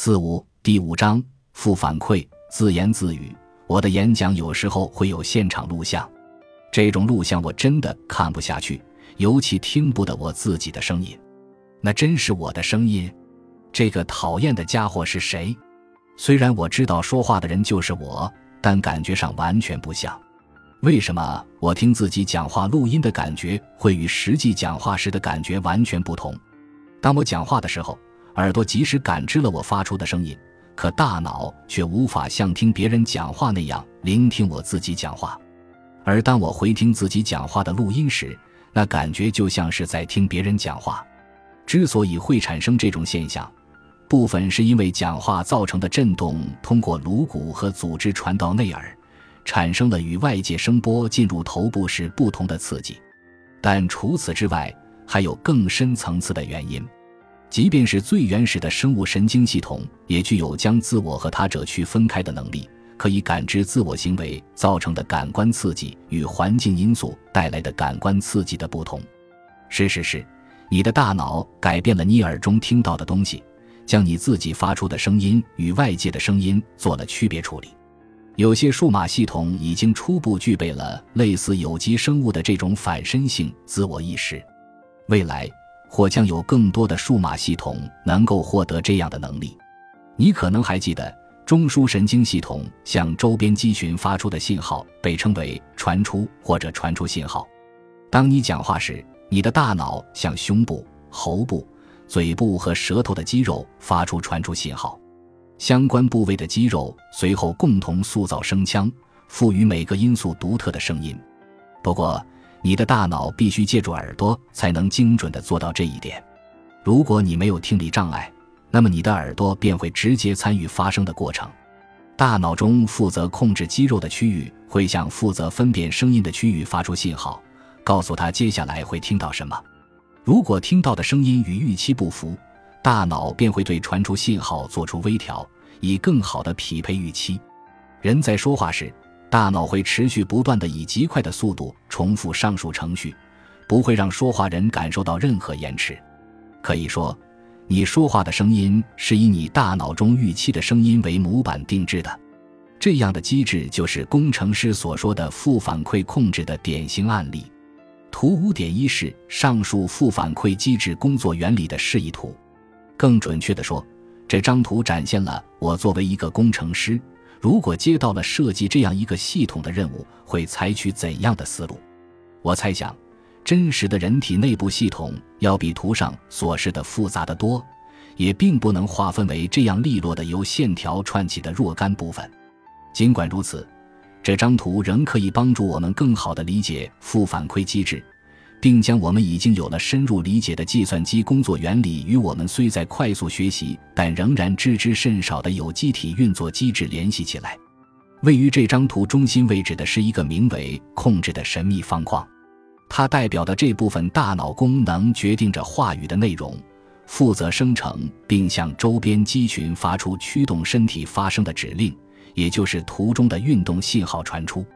四五第五章负反馈自言自语。我的演讲有时候会有现场录像，这种录像我真的看不下去，尤其听不得我自己的声音。那真是我的声音？这个讨厌的家伙是谁？虽然我知道说话的人就是我，但感觉上完全不像。为什么我听自己讲话录音的感觉会与实际讲话时的感觉完全不同？当我讲话的时候。耳朵即使感知了我发出的声音，可大脑却无法像听别人讲话那样聆听我自己讲话。而当我回听自己讲话的录音时，那感觉就像是在听别人讲话。之所以会产生这种现象，部分是因为讲话造成的震动通过颅骨和组织传到内耳，产生了与外界声波进入头部时不同的刺激。但除此之外，还有更深层次的原因。即便是最原始的生物神经系统，也具有将自我和他者区分开的能力，可以感知自我行为造成的感官刺激与环境因素带来的感官刺激的不同。事实是，你的大脑改变了你耳中听到的东西，将你自己发出的声音与外界的声音做了区别处理。有些数码系统已经初步具备了类似有机生物的这种反身性自我意识，未来。或将有更多的数码系统能够获得这样的能力。你可能还记得，中枢神经系统向周边肌群发出的信号被称为传出或者传出信号。当你讲话时，你的大脑向胸部、喉部、嘴部和舌头的肌肉发出传出信号，相关部位的肌肉随后共同塑造声腔，赋予每个音素独特的声音。不过，你的大脑必须借助耳朵才能精准地做到这一点。如果你没有听力障碍，那么你的耳朵便会直接参与发声的过程。大脑中负责控制肌肉的区域会向负责分辨声音的区域发出信号，告诉他接下来会听到什么。如果听到的声音与预期不符，大脑便会对传出信号做出微调，以更好地匹配预期。人在说话时。大脑会持续不断地以极快的速度重复上述程序，不会让说话人感受到任何延迟。可以说，你说话的声音是以你大脑中预期的声音为模板定制的。这样的机制就是工程师所说的负反馈控制的典型案例。图五点一是上述负反馈机制工作原理的示意图。更准确的说，这张图展现了我作为一个工程师。如果接到了设计这样一个系统的任务，会采取怎样的思路？我猜想，真实的人体内部系统要比图上所示的复杂的多，也并不能划分为这样利落的由线条串起的若干部分。尽管如此，这张图仍可以帮助我们更好地理解负反馈机制。并将我们已经有了深入理解的计算机工作原理与我们虽在快速学习但仍然知之甚少的有机体运作机制联系起来。位于这张图中心位置的是一个名为“控制”的神秘方框，它代表的这部分大脑功能决定着话语的内容，负责生成并向周边肌群发出驱动身体发生的指令，也就是图中的运动信号传出。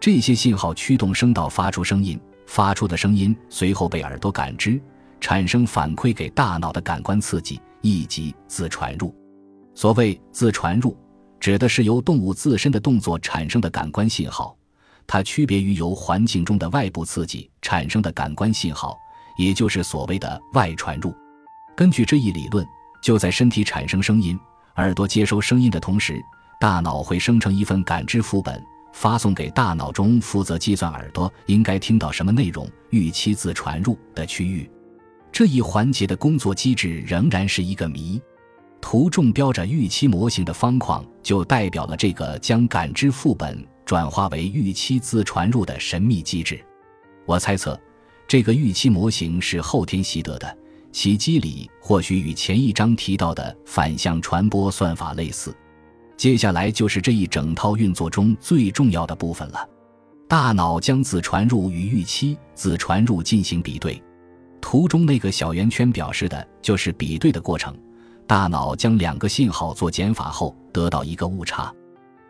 这些信号驱动声道发出声音。发出的声音随后被耳朵感知，产生反馈给大脑的感官刺激，以及自传入。所谓自传入，指的是由动物自身的动作产生的感官信号，它区别于由环境中的外部刺激产生的感官信号，也就是所谓的外传入。根据这一理论，就在身体产生声音、耳朵接收声音的同时，大脑会生成一份感知副本。发送给大脑中负责计算耳朵应该听到什么内容、预期自传入的区域，这一环节的工作机制仍然是一个谜。图中标着预期模型的方框就代表了这个将感知副本转化为预期自传入的神秘机制。我猜测，这个预期模型是后天习得的，其机理或许与前一章提到的反向传播算法类似。接下来就是这一整套运作中最重要的部分了。大脑将子传入与预期子传入进行比对，图中那个小圆圈表示的就是比对的过程。大脑将两个信号做减法后得到一个误差，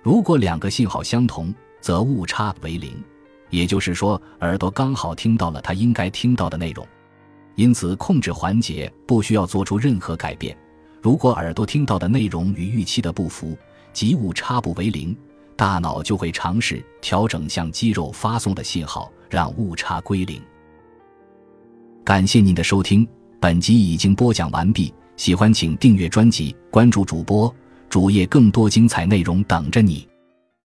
如果两个信号相同，则误差为零，也就是说耳朵刚好听到了它应该听到的内容。因此，控制环节不需要做出任何改变。如果耳朵听到的内容与预期的不符，即误差不为零，大脑就会尝试调整向肌肉发送的信号，让误差归零。感谢您的收听，本集已经播讲完毕。喜欢请订阅专辑，关注主播主页，更多精彩内容等着你。